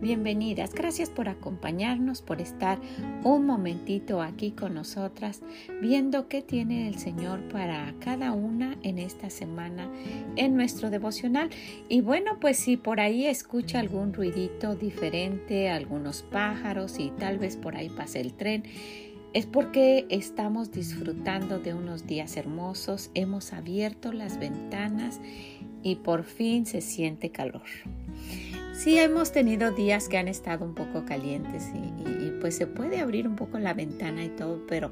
Bienvenidas, gracias por acompañarnos, por estar un momentito aquí con nosotras, viendo qué tiene el Señor para cada una en esta semana en nuestro devocional. Y bueno, pues si por ahí escucha algún ruidito diferente, algunos pájaros y tal vez por ahí pase el tren, es porque estamos disfrutando de unos días hermosos, hemos abierto las ventanas y por fin se siente calor. Sí hemos tenido días que han estado un poco calientes y, pues se puede abrir un poco la ventana y todo, pero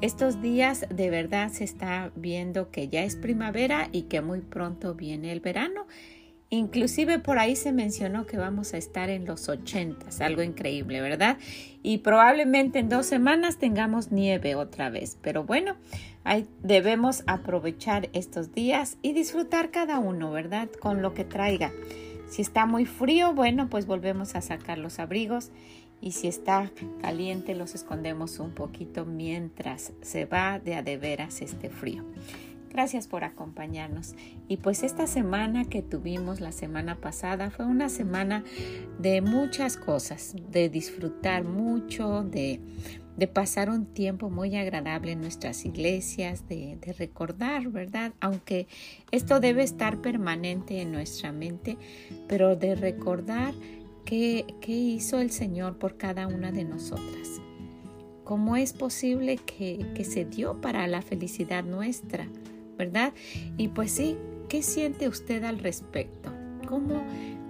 estos días de verdad se está viendo que ya es primavera y que muy pronto viene el verano. Inclusive por ahí se mencionó que vamos a estar en los 80, algo increíble, ¿verdad? Y probablemente en dos semanas tengamos nieve otra vez. Pero bueno, debemos aprovechar estos días y disfrutar cada uno, ¿verdad? Con lo que traiga. Si está muy frío, bueno, pues volvemos a sacar los abrigos y si está caliente los escondemos un poquito mientras se va de a de veras este frío. Gracias por acompañarnos. Y pues esta semana que tuvimos la semana pasada fue una semana de muchas cosas, de disfrutar mucho, de de pasar un tiempo muy agradable en nuestras iglesias, de, recordar, ¿verdad? Aunque esto debe estar permanente en nuestra mente, pero de recordar qué, hizo el Señor por cada una de nosotras. ¿Cómo es posible que, que se dio para la felicidad nuestra, ¿verdad? Y pues sí, ¿qué siente usted al respecto? ¿Cómo,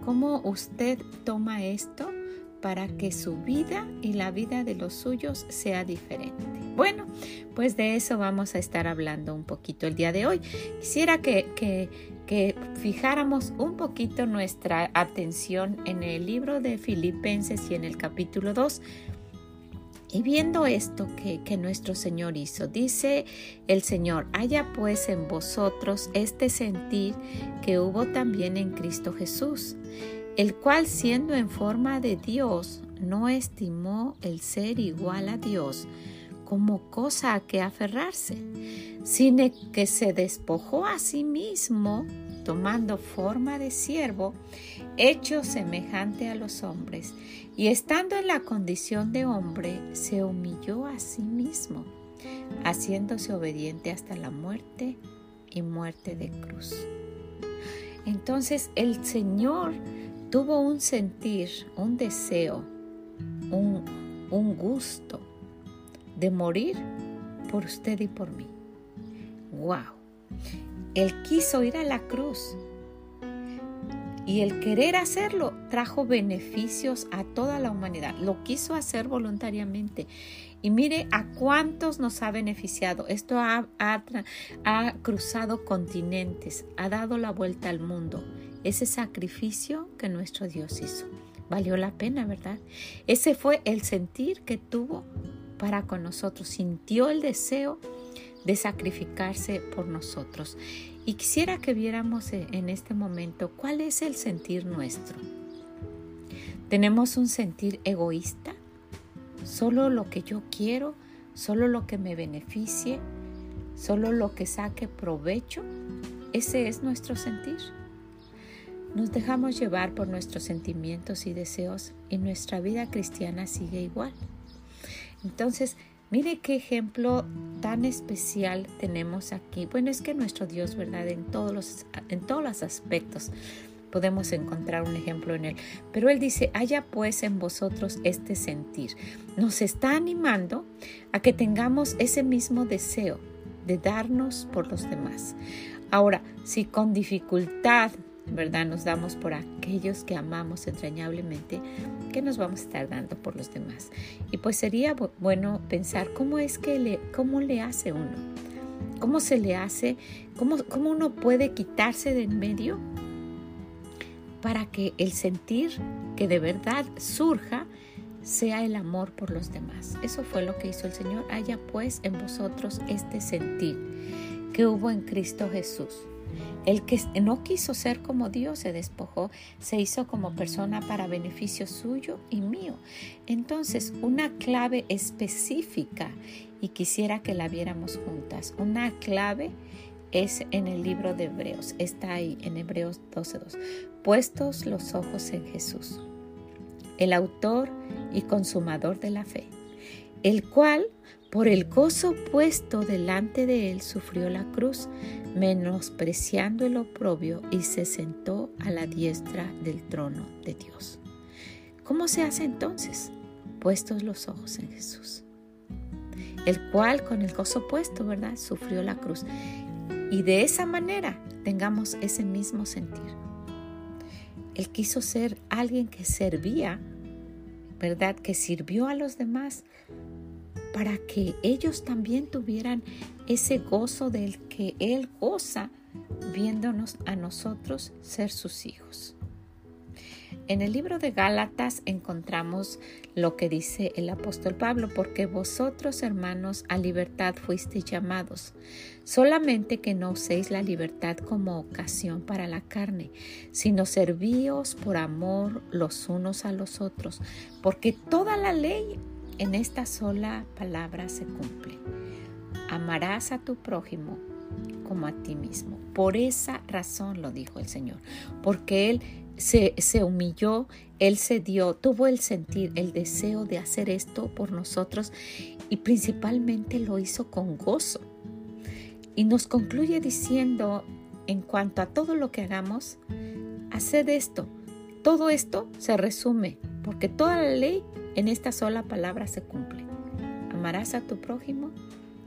cómo usted toma esto? Para que su vida y la vida de los suyos sea diferente. Bueno, pues de eso vamos a estar hablando un poquito el día de hoy. Quisiera que, que, fijáramos un poquito nuestra atención en el libro de Filipenses y en el capítulo 2. Y viendo esto que, que, nuestro Señor hizo, dice el Señor, haya pues en vosotros este sentir que hubo también en Cristo Jesús el cual siendo en forma de Dios, no estimó el ser igual a Dios como cosa a que aferrarse, sino que se despojó a sí mismo, tomando forma de siervo, hecho semejante a los hombres, y estando en la condición de hombre, se humilló a sí mismo, haciéndose obediente hasta la muerte y muerte de cruz. Entonces el Señor tuvo un sentir, un deseo, un, un gusto de morir por usted y por mí. ¡Wow! Él quiso ir a la cruz y el querer hacerlo trajo beneficios a toda la humanidad. Lo quiso hacer voluntariamente. Y mire a cuántos nos ha beneficiado. Esto ha, ha, ha cruzado continentes, ha dado la vuelta al mundo ese sacrificio que nuestro Dios hizo. Valió la pena, ¿verdad? Ese fue el sentir que tuvo para con nosotros. Sintió el deseo de sacrificarse por nosotros. Y quisiera que viéramos en este momento cuál es el sentir nuestro. ¿Tenemos un sentir egoísta? ¿Solo lo que yo quiero? ¿Solo lo que me beneficie? ¿Solo lo que saque provecho? Ese es nuestro sentir. Nos dejamos llevar por nuestros sentimientos y deseos y nuestra vida cristiana sigue igual. Entonces, mire qué ejemplo tan especial tenemos aquí. Bueno, es que nuestro Dios, ¿verdad? En todos los, en todos los aspectos podemos encontrar un ejemplo en él. Pero él dice, haya pues en vosotros este sentir. Nos está animando a que tengamos ese mismo deseo de darnos por los demás. Ahora, si con dificultad ¿verdad? Nos damos por aquellos que amamos entrañablemente, que nos vamos a estar dando por los demás. Y pues sería bueno pensar cómo es que le, cómo le hace uno, cómo se le hace, cómo, cómo uno puede quitarse de en medio para que el sentir que de verdad surja sea el amor por los demás. Eso fue lo que hizo el Señor. Haya pues en vosotros este sentir que hubo en Cristo Jesús. El que no quiso ser como Dios se despojó, se hizo como persona para beneficio suyo y mío. Entonces, una clave específica, y quisiera que la viéramos juntas, una clave es en el libro de Hebreos, está ahí en Hebreos 12.2, puestos los ojos en Jesús, el autor y consumador de la fe, el cual por el gozo puesto delante de él sufrió la cruz, menospreciando el oprobio y se sentó a la diestra del trono de Dios. ¿Cómo se hace entonces? Puestos los ojos en Jesús, el cual con el gozo puesto, ¿verdad? Sufrió la cruz. Y de esa manera tengamos ese mismo sentir. Él quiso ser alguien que servía, ¿verdad? Que sirvió a los demás para que ellos también tuvieran ese gozo del que Él goza viéndonos a nosotros ser sus hijos. En el libro de Gálatas encontramos lo que dice el apóstol Pablo, porque vosotros hermanos a libertad fuisteis llamados, solamente que no uséis la libertad como ocasión para la carne, sino servíos por amor los unos a los otros, porque toda la ley en esta sola palabra se cumple. Amarás a tu prójimo como a ti mismo. Por esa razón lo dijo el Señor, porque Él se, se, humilló, Él se dio, tuvo el sentir, el deseo de hacer esto por nosotros y principalmente lo hizo con gozo. Y nos concluye diciendo, en cuanto a todo lo que hagamos, haced esto. Todo esto se resume, porque toda la ley en esta sola palabra se cumple. Amarás a tu prójimo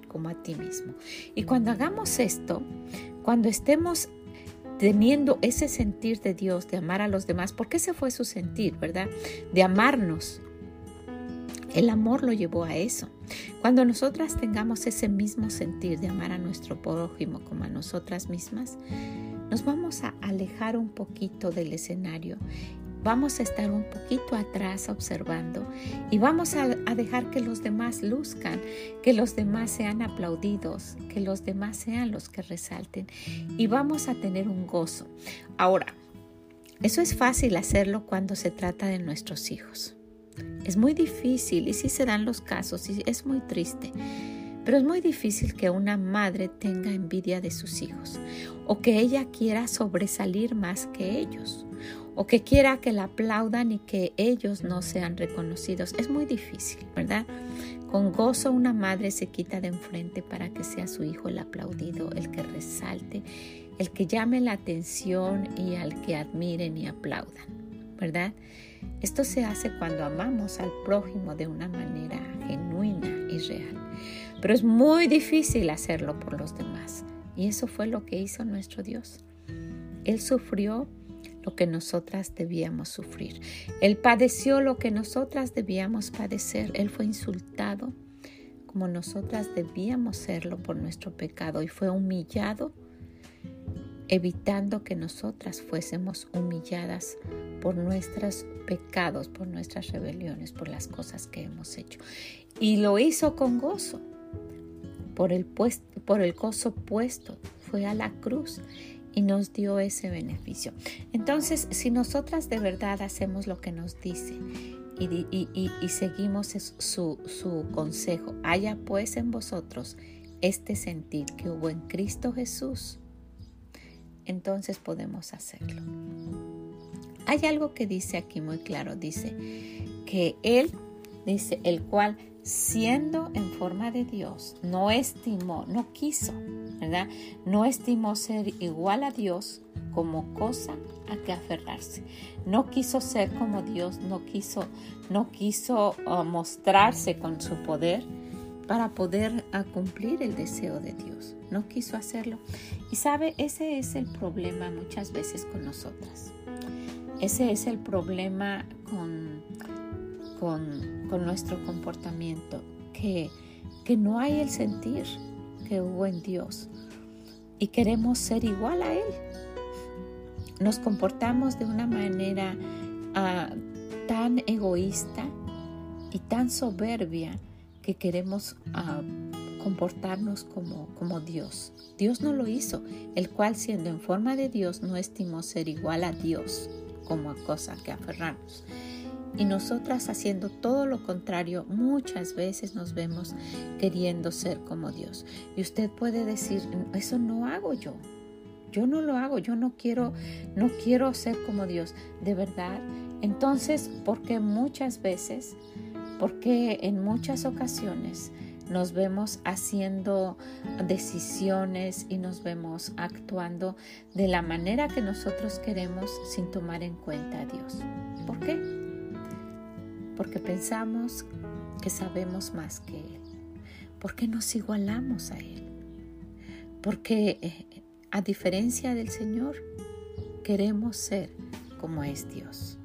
como a ti mismo. Y cuando hagamos esto, cuando estemos teniendo ese sentir de Dios, de amar a los demás, porque ese fue su sentir, ¿verdad? De amarnos. El amor lo llevó a eso. Cuando nosotras tengamos ese mismo sentir de amar a nuestro prójimo como a nosotras mismas, nos vamos a alejar un poquito del escenario Vamos a estar un poquito atrás observando y vamos a, dejar que los demás luzcan, que los demás sean aplaudidos, que los demás sean los que resalten y vamos a tener un gozo. Ahora, eso es fácil hacerlo cuando se trata de nuestros hijos. Es muy difícil y sí se dan los casos y es muy triste. Pero es muy difícil que una madre tenga envidia de sus hijos o que ella quiera sobresalir más que ellos o que quiera que la aplaudan y que ellos no sean reconocidos. Es muy difícil, ¿verdad? Con gozo una madre se quita de enfrente para que sea su hijo el aplaudido, el que resalte, el que llame la atención y al que admiren y aplaudan, ¿verdad? Esto se hace cuando amamos al prójimo de una manera genuina y real. Pero es muy difícil hacerlo por los demás. Y eso fue lo que hizo nuestro Dios. Él sufrió lo que nosotras debíamos sufrir. Él padeció lo que nosotras debíamos padecer. Él fue insultado como nosotras debíamos serlo por nuestro pecado y fue humillado evitando que nosotras fuésemos humilladas por nuestros pecados, por nuestras rebeliones, por las cosas que hemos hecho. Y lo hizo con gozo, por el, por el gozo puesto, fue a la cruz y nos dio ese beneficio. Entonces, si nosotras de verdad hacemos lo que nos dice y, seguimos su, su consejo, haya pues en vosotros este sentir que hubo en Cristo Jesús, entonces podemos hacerlo. Hay algo que dice aquí muy claro, dice que Él, dice, el cual siendo en forma de Dios, no estimó, no quiso, No estimó ser igual a Dios como cosa a que aferrarse. No quiso ser como Dios, no quiso, no quiso uh, mostrarse con su poder para poder uh, cumplir el deseo de Dios. No quiso hacerlo. Y sabe, ese es el problema muchas veces con nosotras. Ese es el problema con con, nuestro comportamiento, que, que no hay el sentir hubo en Dios y queremos ser igual a Él. Nos comportamos de una manera ah, tan egoísta y tan soberbia que queremos ah, comportarnos como, como Dios. Dios no lo hizo, el cual siendo en forma de Dios no estimó ser igual a Dios como a cosa que aferrarnos. Y nosotras haciendo todo lo contrario, muchas veces nos vemos queriendo ser como Dios. Y usted puede decir, eso no hago yo. Yo no lo hago, yo no quiero no quiero ser como Dios, de verdad. Entonces, porque muchas veces, porque en muchas ocasiones nos vemos haciendo decisiones y nos vemos actuando de la manera que nosotros queremos sin tomar en cuenta a Dios. ¿Por qué? Porque pensamos que sabemos más que Él. Porque nos igualamos a Él. Porque eh, a diferencia del Señor, queremos ser como es Dios.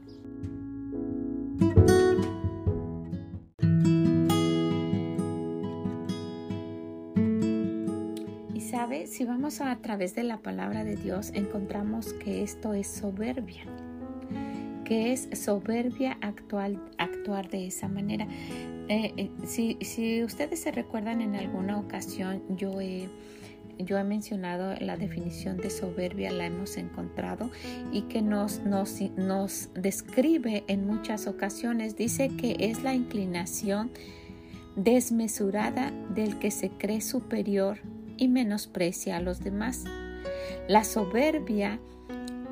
si vamos a, través de la palabra de Dios, encontramos que esto es soberbia, que es soberbia actuar de esa manera. Eh, eh, si, si, ustedes se recuerdan en alguna ocasión, yo he, yo he mencionado la definición de soberbia, la hemos encontrado y que nos, nos, nos describe en muchas ocasiones. Dice que es la inclinación desmesurada del que se cree superior y menosprecia a los demás. La soberbia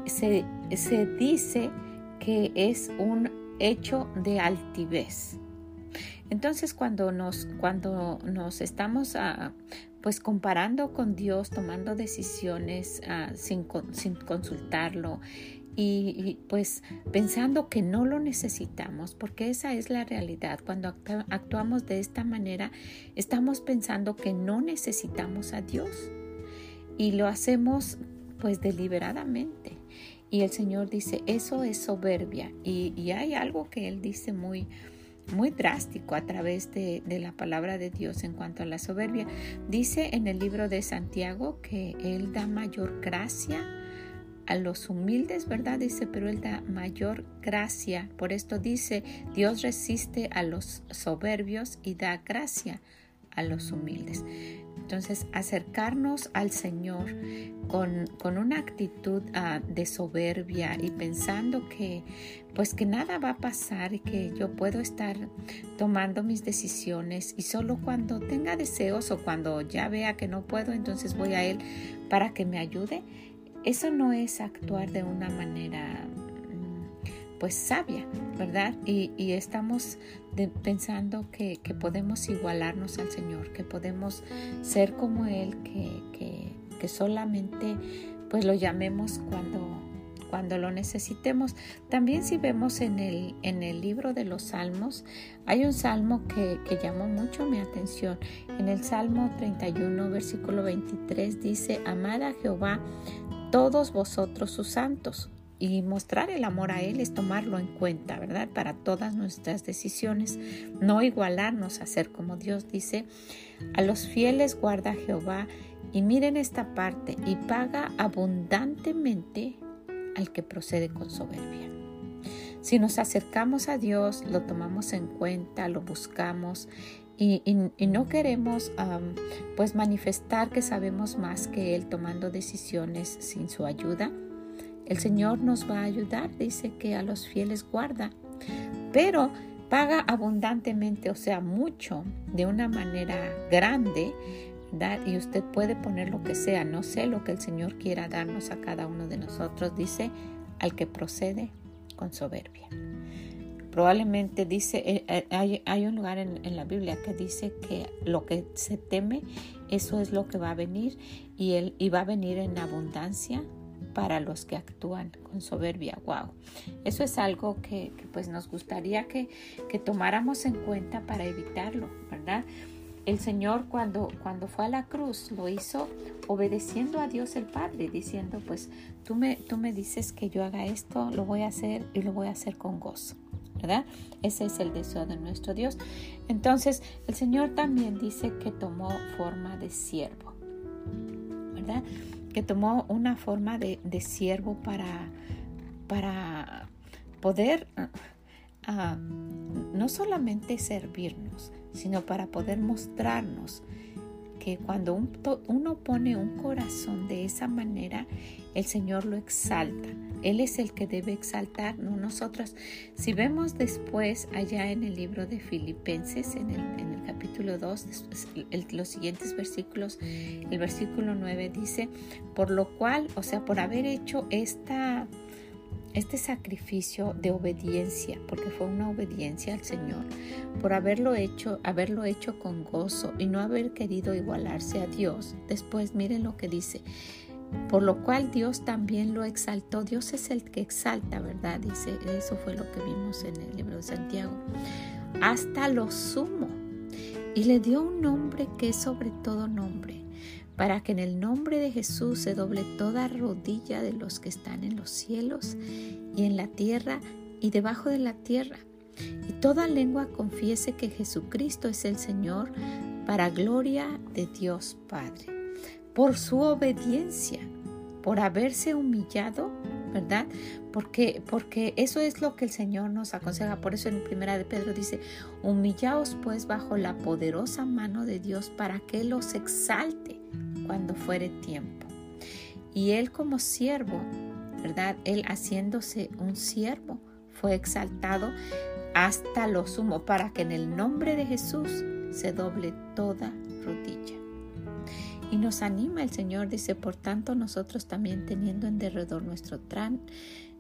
se, dice que es un hecho de altivez. Entonces cuando nos, cuando nos estamos ah, pues comparando con Dios, tomando decisiones ah, sin, sin, consultarlo y, pues pensando que no lo necesitamos, porque esa es la realidad. Cuando actuamos de esta manera, estamos pensando que no necesitamos a Dios y lo hacemos pues deliberadamente. Y el Señor dice, eso es soberbia. Y, hay algo que Él dice muy, muy drástico a través de, de, la palabra de Dios en cuanto a la soberbia. Dice en el libro de Santiago que Él da mayor gracia a los humildes, ¿verdad? Dice, pero Él da mayor gracia. Por esto dice, Dios resiste a los soberbios y da gracia a los humildes. Entonces, acercarnos al Señor con, con una actitud ah, de soberbia y pensando que, pues que nada va a pasar y que yo puedo estar tomando mis decisiones y solo cuando tenga deseos o cuando ya vea que no puedo, entonces voy a Él para que me ayude eso no es actuar de una manera mm, pues sabia, ¿verdad? Y, estamos pensando que, podemos igualarnos al Señor, que podemos ser como Él, que, que, solamente pues lo llamemos cuando, cuando lo necesitemos. También si vemos en el, en el libro de los Salmos, hay un salmo que, que llamó mucho mi atención. En el Salmo 31, versículo 23 dice, Amada a Jehová todos vosotros sus santos. Y mostrar el amor a Él es tomarlo en cuenta, ¿verdad? Para todas nuestras decisiones, no igualarnos a ser como Dios dice. A los fieles guarda Jehová y miren esta parte y paga abundantemente al que procede con soberbia. Si nos acercamos a Dios, lo tomamos en cuenta, lo buscamos y, no queremos pues manifestar que sabemos más que Él tomando decisiones sin su ayuda. El Señor nos va a ayudar, dice que a los fieles guarda, pero paga abundantemente, o sea, mucho, de una manera grande, y usted puede poner lo que sea, no sé lo que el Señor quiera darnos a cada uno de nosotros, dice, al que procede con soberbia. Probablemente dice, eh, eh, hay, un lugar en, la Biblia que dice que lo que se teme, eso es lo que va a venir y, él, y va a venir en abundancia para los que actúan con soberbia. Wow. Eso es algo que, pues nos gustaría que, que, tomáramos en cuenta para evitarlo, ¿verdad? El Señor cuando, cuando fue a la cruz lo hizo obedeciendo a Dios el Padre, diciendo, pues tú me, tú me dices que yo haga esto, lo voy a hacer y lo voy a hacer con gozo. ¿verdad? Ese es el deseo de nuestro Dios. Entonces, el Señor también dice que tomó forma de siervo, ¿verdad? Que tomó una forma de, siervo para, para poder ah, no solamente servirnos, sino para poder mostrarnos que cuando uno pone un corazón de esa manera, el Señor lo exalta. Él es el que debe exaltar, no nosotros. Si vemos después allá en el libro de Filipenses, en el, capítulo 2, los siguientes versículos, el versículo 9 dice, por lo cual, o sea, por haber hecho esta este sacrificio de obediencia, porque fue una obediencia al Señor, por haberlo hecho, haberlo hecho con gozo y no haber querido igualarse a Dios. Después miren lo que dice, por lo cual Dios también lo exaltó. Dios es el que exalta, ¿verdad? Dice, eso fue lo que vimos en el libro de Santiago. Hasta lo sumo. Y le dio un nombre que es sobre todo nombre para que en el nombre de Jesús se doble toda rodilla de los que están en los cielos y en la tierra y debajo de la tierra, y toda lengua confiese que Jesucristo es el Señor, para gloria de Dios Padre. Por su obediencia, por haberse humillado, ¿verdad? Porque, porque eso es lo que el Señor nos aconseja. Por eso en primera de Pedro dice, humillaos pues bajo la poderosa mano de Dios para que los exalte cuando fuere tiempo. Y él como siervo, ¿verdad? Él haciéndose un siervo, fue exaltado hasta lo sumo para que en el nombre de Jesús se doble toda rodilla. Y nos anima el Señor, dice, por tanto nosotros también teniendo en derredor nuestro tran,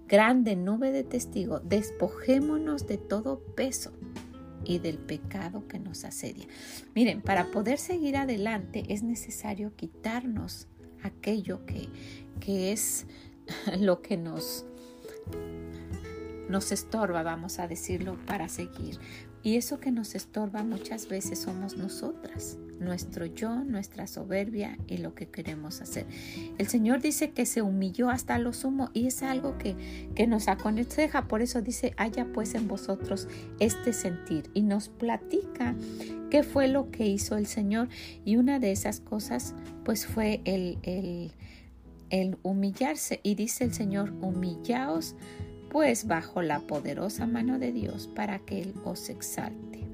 grande nube de testigos, despojémonos de todo peso y del pecado que nos asedia. Miren, para poder seguir adelante es necesario quitarnos aquello que, que es lo que nos, nos estorba, vamos a decirlo, para seguir. Y eso que nos estorba muchas veces somos nosotras, nuestro yo, nuestra soberbia y lo que queremos hacer. El Señor dice que se humilló hasta lo sumo y es algo que, que nos aconseja. Por eso dice, haya pues en vosotros este sentir. Y nos platica qué fue lo que hizo el Señor. Y una de esas cosas pues fue el, el, el humillarse. Y dice el Señor, humillaos pues bajo la poderosa mano de Dios para que Él os exalte.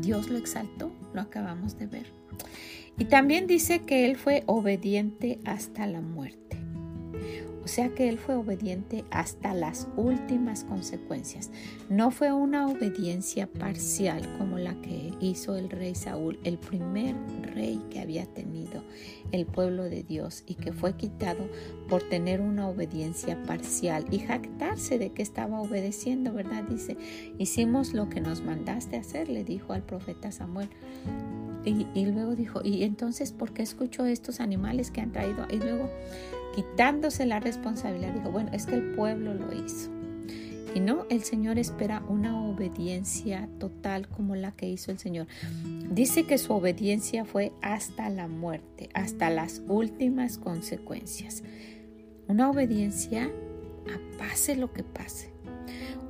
Dios lo exaltó, lo acabamos de ver. Y también dice que Él fue obediente hasta la muerte. O sea que él fue obediente hasta las últimas consecuencias. No fue una obediencia parcial como la que hizo el rey Saúl, el primer rey que había tenido el pueblo de Dios y que fue quitado por tener una obediencia parcial y jactarse de que estaba obedeciendo, ¿verdad? Dice, hicimos lo que nos mandaste hacer, le dijo al profeta Samuel. Y, luego dijo, ¿y entonces por qué escucho estos animales que han traído? Y luego quitándose la responsabilidad, dijo, bueno, es que el pueblo lo hizo. Y no, el Señor espera una obediencia total como la que hizo el Señor. Dice que su obediencia fue hasta la muerte, hasta las últimas consecuencias. Una obediencia a pase lo que pase.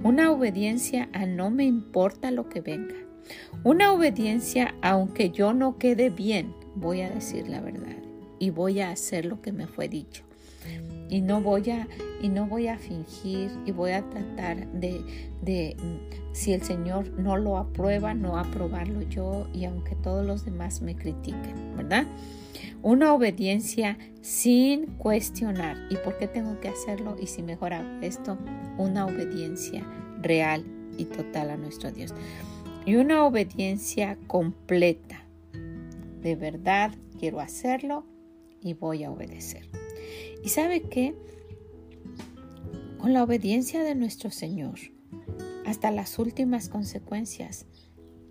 Una obediencia a no me importa lo que venga. Una obediencia aunque yo no quede bien, voy a decir la verdad y voy a hacer lo que me fue dicho y no voy a y no voy a fingir y voy a tratar de, de si el Señor no lo aprueba, no aprobarlo yo y aunque todos los demás me critiquen, ¿verdad? Una obediencia sin cuestionar. ¿Y por qué tengo que hacerlo? Y si mejora esto, una obediencia real y total a nuestro Dios. Y una obediencia completa. De verdad quiero hacerlo y voy a obedecer. Y sabe que con la obediencia de nuestro Señor, hasta las últimas consecuencias,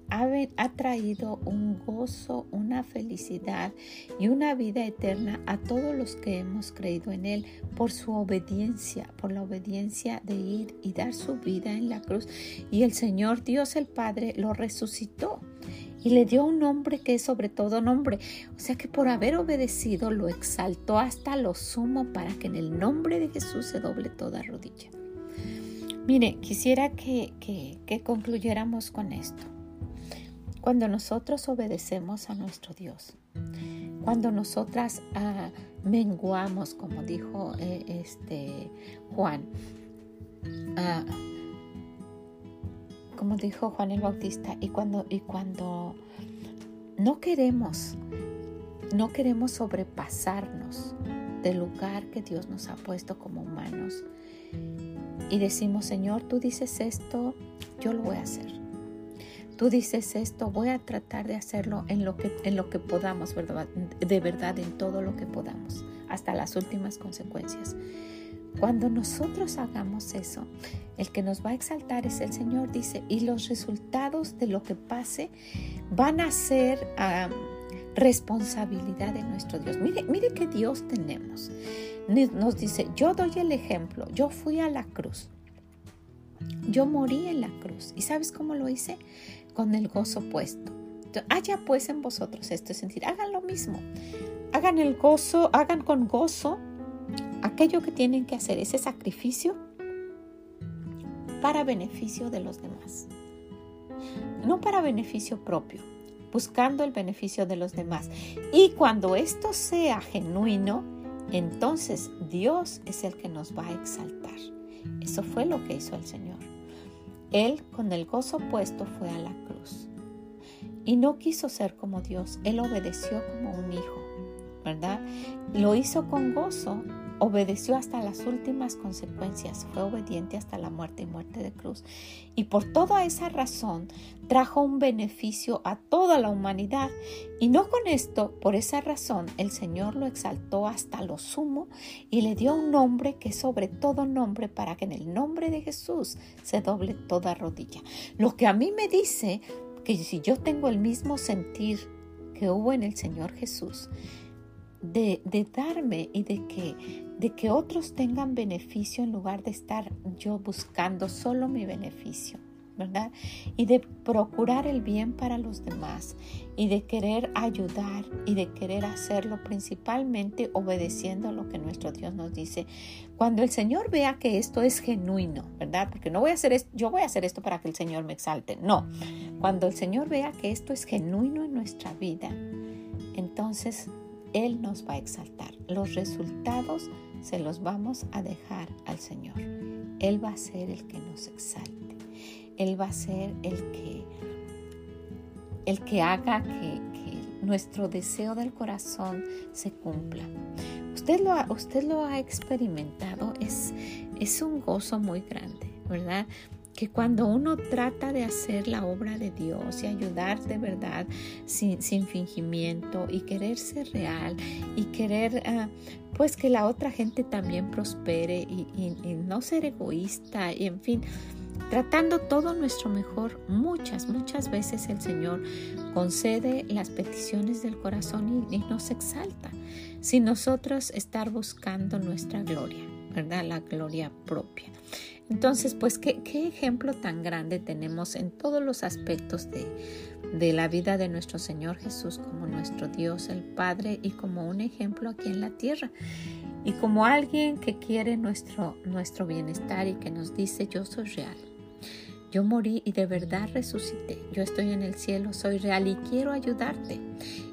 ha, traído un gozo, una felicidad y una vida eterna a todos los que hemos creído en Él por su obediencia, por la obediencia de ir y dar su vida en la cruz. Y el Señor Dios el Padre lo resucitó y le dio un nombre que es sobre todo nombre. O sea que por haber obedecido lo exaltó hasta lo sumo para que en el nombre de Jesús se doble toda rodilla. Mire, quisiera que, que, concluyéramos con esto. Cuando nosotros obedecemos a nuestro Dios, cuando nosotras ah, menguamos, como dijo eh, este Juan, ah, como dijo Juan el Bautista, y cuando, y cuando no queremos, no queremos sobrepasarnos del lugar que Dios nos ha puesto como humanos, y decimos, Señor, tú dices esto, yo lo voy a hacer. Tú dices esto, voy a tratar de hacerlo en lo que, en lo que podamos, de verdad, en todo lo que podamos, hasta las últimas consecuencias. Cuando nosotros hagamos eso, el que nos va a exaltar es el Señor, dice, y los resultados de lo que pase van a ser responsabilidad de nuestro Dios. Mire, mire qué Dios tenemos. Nos dice, yo doy el ejemplo, yo fui a la cruz, yo morí en la cruz. ¿Y sabes cómo lo hice? Con el gozo puesto. Haya pues en vosotros esto, es decir, hagan lo mismo. Hagan el gozo, hagan con gozo aquello que tienen que hacer, ese sacrificio para beneficio de los demás. No para beneficio propio, buscando el beneficio de los demás. Y cuando esto sea genuino, entonces Dios es el que nos va a exaltar. Eso fue lo que hizo el Señor. Él con el gozo puesto fue a la cruz. Y no quiso ser como Dios, Él obedeció como un hijo, ¿verdad? Lo hizo con gozo obedeció hasta las últimas consecuencias, fue obediente hasta la muerte y muerte de cruz. Y por toda esa razón trajo un beneficio a toda la humanidad. Y no con esto, por esa razón, el Señor lo exaltó hasta lo sumo y le dio un nombre que sobre todo nombre para que en el nombre de Jesús se doble toda rodilla. Lo que a mí me dice que si yo tengo el mismo sentir que hubo en el Señor Jesús, de, darme y de que de que otros tengan beneficio en lugar de estar yo buscando solo mi beneficio, ¿verdad? Y de procurar el bien para los demás y de querer ayudar y de querer hacerlo principalmente obedeciendo lo que nuestro Dios nos dice. Cuando el Señor vea que esto es genuino, ¿verdad? Porque no voy a hacer esto, yo voy a hacer esto para que el Señor me exalte, no. Cuando el Señor vea que esto es genuino en nuestra vida, entonces Él nos va a exaltar. Los resultados se los vamos a dejar al Señor. Él va a ser el que nos exalte. Él va a ser el que, el que haga que, nuestro deseo del corazón se cumpla. Usted lo ha, usted lo ha experimentado, es, es un gozo muy grande, ¿verdad? Que cuando uno trata de hacer la obra de Dios y ayudar de verdad sin, fingimiento y querer ser real y querer ah, pues que la otra gente también prospere y, no ser egoísta y en fin, tratando todo nuestro mejor, muchas, muchas veces el Señor concede las peticiones del corazón y, y nos exalta sin nosotros estar buscando nuestra gloria, ¿verdad? La gloria propia. Entonces, pues, ¿qué, ejemplo tan grande tenemos en todos los aspectos de, la vida de nuestro Señor Jesús como nuestro Dios, el Padre, y como un ejemplo aquí en la tierra. Y como alguien que quiere nuestro bienestar y que nos dice, yo soy real. Yo morí y de verdad resucité. Yo estoy en el cielo, soy real y quiero ayudarte.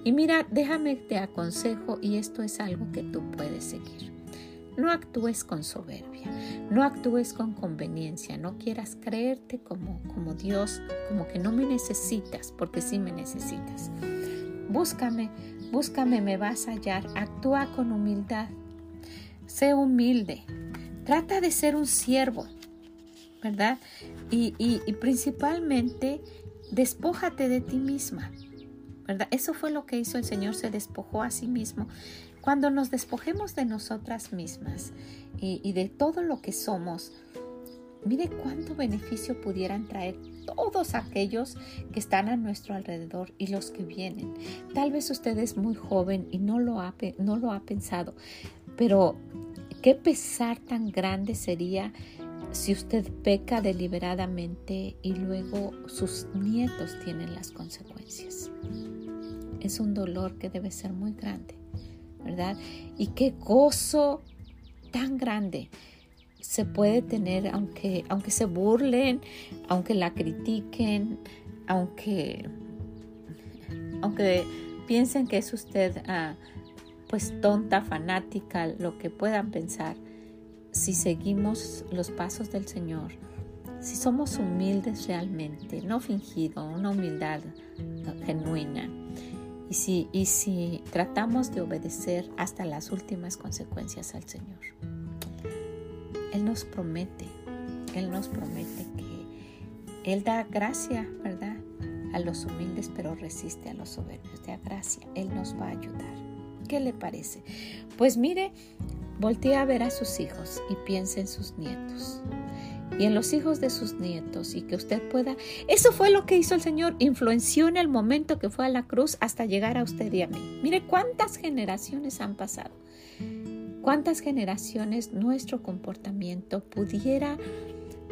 Y mira, déjame te aconsejo y esto es algo que tú puedes seguir. No actúes con soberbia, no actúes con conveniencia, no quieras creerte como, como Dios, como que no me necesitas, porque sí me necesitas. Búscame, búscame, me vas a hallar, actúa con humildad, sé humilde, trata de ser un siervo, ¿verdad? Y, y principalmente, despójate de ti misma, ¿verdad? Eso fue lo que hizo el Señor, se despojó a sí mismo cuando nos despojemos de nosotras mismas y, de todo lo que somos, mire cuánto beneficio pudieran traer todos aquellos que están a nuestro alrededor y los que vienen. Tal vez usted es muy joven y no lo ha, no lo ha pensado, pero qué pesar tan grande sería si usted peca deliberadamente y luego sus nietos tienen las consecuencias. Es un dolor que debe ser muy grande. ¿Verdad? Y qué gozo tan grande se puede tener aunque, aunque se burlen, aunque la critiquen, aunque, aunque piensen que es usted ah, pues tonta, fanática, lo que puedan pensar, si seguimos los pasos del Señor, si somos humildes realmente, no fingido, una humildad genuina, y si, y si tratamos de obedecer hasta las últimas consecuencias al Señor, Él nos promete, Él nos promete que Él da gracia, ¿verdad? A los humildes, pero resiste a los soberbios. Da gracia, Él nos va a ayudar. ¿Qué le parece? Pues mire, voltea a ver a sus hijos y piense en sus nietos y en los hijos de sus nietos y que usted pueda... Eso fue lo que hizo el Señor, influenció en el momento que fue a la cruz hasta llegar a usted y a mí. Mire cuántas generaciones han pasado, cuántas generaciones nuestro comportamiento pudiera,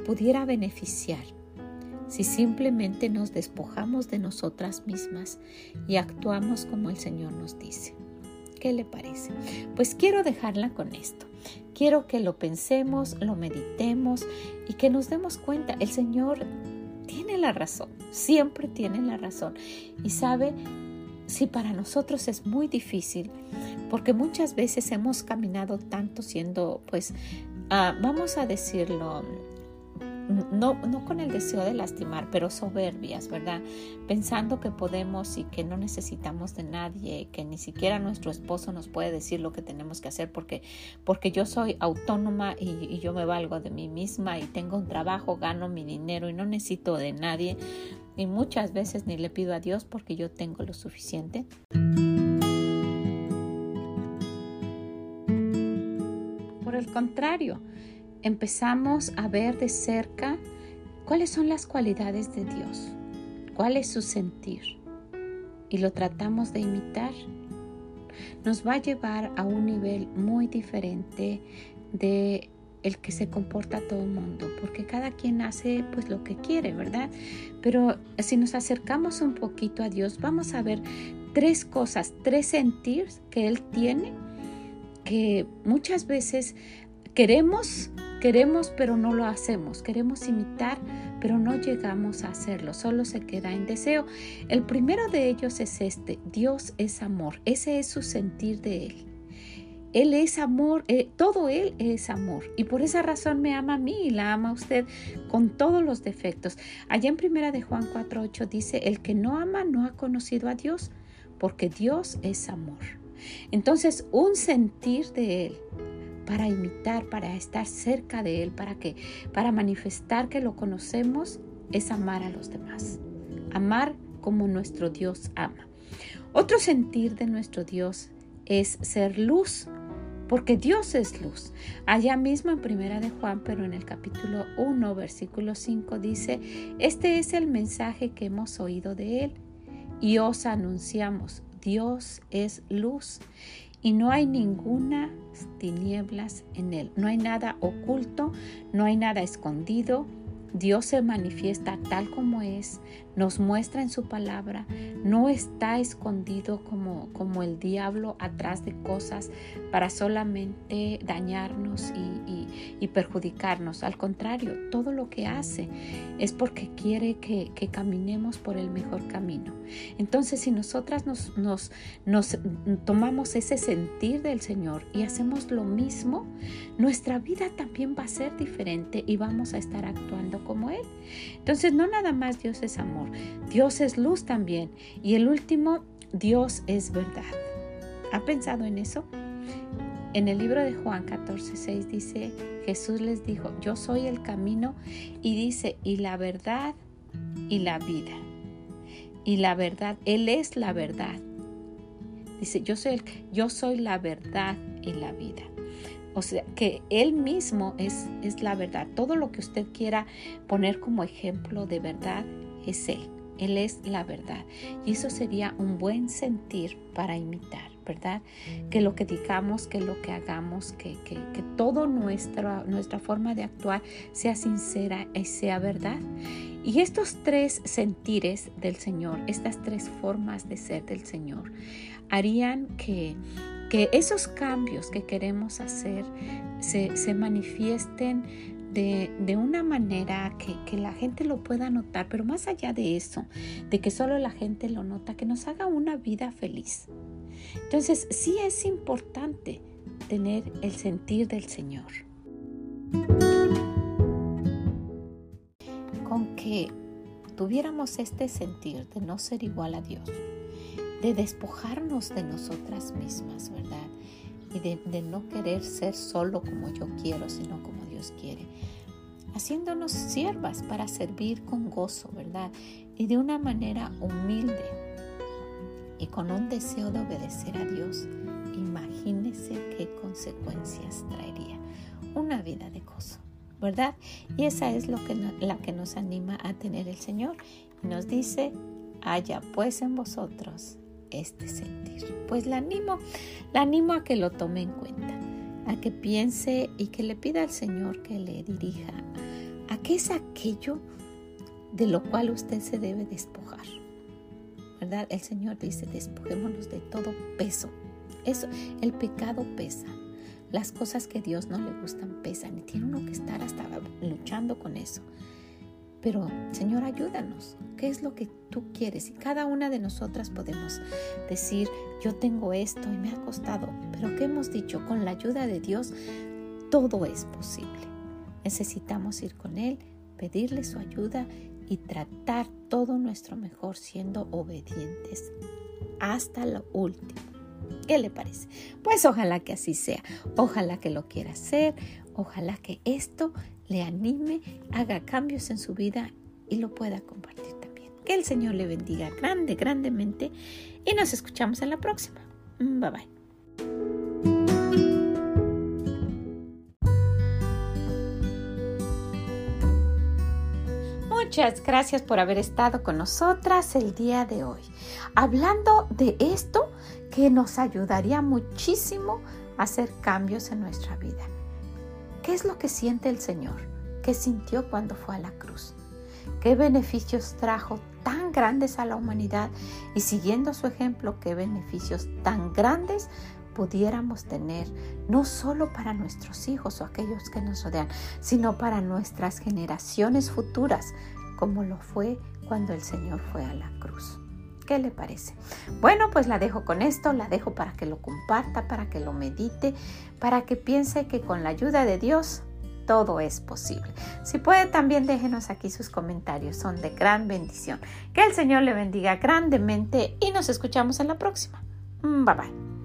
pudiera beneficiar si simplemente nos despojamos de nosotras mismas y actuamos como el Señor nos dice. ¿Qué le parece? Pues quiero dejarla con esto. Quiero que lo pensemos, lo meditemos y que nos demos cuenta, el Señor tiene la razón, siempre tiene la razón. Y sabe, si para nosotros es muy difícil, porque muchas veces hemos caminado tanto siendo, pues, ah, vamos a decirlo, no, no con el deseo de lastimar, pero soberbias, ¿verdad? Pensando que podemos y que no necesitamos de nadie, que ni siquiera nuestro esposo nos puede decir lo que tenemos que hacer porque, porque yo soy autónoma y, y yo me valgo de mí misma y tengo un trabajo, gano mi dinero y no necesito de nadie. Y muchas veces ni le pido a Dios porque yo tengo lo suficiente. Por el contrario, empezamos a ver de cerca cuáles son las cualidades de Dios, cuál es su sentir y lo tratamos de imitar, nos va a llevar a un nivel muy diferente de el que se comporta todo el mundo, porque cada quien hace pues lo que quiere, ¿verdad? Pero si nos acercamos un poquito a Dios, vamos a ver tres cosas, tres sentir que Él tiene, que muchas veces queremos Queremos pero no lo hacemos, queremos imitar pero no llegamos a hacerlo, solo se queda en deseo. El primero de ellos es este, Dios es amor, ese es su sentir de Él. Él es amor, eh, todo Él es amor. Y por esa razón me ama a mí y la ama a usted con todos los defectos. Allá en primera de Juan 4.8 dice, el que no ama no ha conocido a Dios, porque Dios es amor. Entonces, un sentir de Él para imitar, para estar cerca de Él, para que, para manifestar que lo conocemos, es amar a los demás. Amar como nuestro Dios ama. Otro sentir de nuestro Dios es ser luz, porque Dios es luz. Allá mismo en Primera de Juan, pero en el capítulo 1, versículo 5 dice, este es el mensaje que hemos oído de Él y os anunciamos, Dios es luz y no hay ninguna tinieblas en él. No hay nada oculto, no hay nada escondido. Dios se manifiesta tal como es, nos muestra en su palabra, no está escondido como, como el diablo atrás de cosas para solamente dañarnos y, perjudicarnos. Al contrario, todo lo que hace es porque quiere que, caminemos por el mejor camino. Entonces, si nosotras nos, nos, nos tomamos ese sentir del Señor y hacemos lo mismo, nuestra vida también va a ser diferente y vamos a estar actuando como Él. Entonces, no nada más Dios es amor, Dios es luz también. Y el último, Dios es verdad. ¿Ha pensado en eso? En el libro de Juan 14, 6 dice, Jesús les dijo, yo soy el camino y dice, y la verdad y la vida. Y la verdad, Él es la verdad. Dice, yo soy, yo soy la verdad y la vida. O sea, que Él mismo es, es la verdad. Todo lo que usted quiera poner como ejemplo de verdad es Él. Él es la verdad. Y eso sería un buen sentir para imitar, ¿verdad? Que lo que digamos, que lo que hagamos, que, que, que toda nuestra, forma de actuar sea sincera y sea verdad. Y estos tres sentires del Señor, estas tres formas de ser del Señor, harían que, que esos cambios que queremos hacer se, se manifiesten de, una manera que, que, la gente lo pueda notar, pero más allá de eso, de que solo la gente lo nota, que nos haga una vida feliz. Entonces, sí es importante tener el sentir del Señor. que tuviéramos este sentir de no ser igual a Dios, de despojarnos de nosotras mismas, ¿verdad? Y de, no querer ser solo como yo quiero, sino como Quiere. Haciéndonos siervas para servir con gozo, ¿verdad? Y de una manera humilde y con un deseo de obedecer a Dios. Imagínese qué consecuencias traería una vida de gozo. ¿verdad? Y esa es la que nos anima a tener el Señor. Y nos dice, haya pues en vosotros este sentir. Pues la animo, la animo a que lo tome en cuenta, a que piense y que le pida al Señor que le dirija a qué es aquello de lo cual usted se debe despojar. ¿Verdad? El Señor dice, despojémonos de todo peso. Eso, el pecado pesa. Las cosas que Dios no le gustan pesan y tiene uno que estar hasta luchando con eso. Pero, Señor, ayúdanos. ¿Qué es lo que tú quieres? Y cada una de nosotras podemos decir, yo tengo esto y me ha costado. Pero ¿qué hemos dicho? Con la ayuda de Dios, todo es posible. Necesitamos ir con Él, pedirle su ayuda y tratar todo nuestro mejor siendo obedientes hasta lo último. ¿Qué le parece? Pues ojalá que así sea, ojalá que lo quiera hacer, ojalá que esto le anime, haga cambios en su vida y lo pueda compartir también. Que el Señor le bendiga grande, grandemente y nos escuchamos en la próxima. Mm, bye bye. Muchas gracias por haber estado con nosotras el día de hoy. Hablando de esto que nos ayudaría muchísimo a hacer cambios en nuestra vida. ¿Qué es lo que siente el Señor? ¿Qué sintió cuando fue a la cruz? ¿Qué beneficios trajo tan grandes a la humanidad? Y siguiendo su ejemplo, ¿qué beneficios tan grandes pudiéramos tener, no solo para nuestros hijos o aquellos que nos rodean, sino para nuestras generaciones futuras, como lo fue cuando el Señor fue a la cruz? ¿Qué le parece? Bueno, pues la dejo con esto, la dejo para que lo comparta, para que lo medite, para que piense que con la ayuda de Dios todo es posible. Si puede, también déjenos aquí sus comentarios, son de gran bendición. Que el Señor le bendiga grandemente y nos escuchamos en la próxima. Bye bye.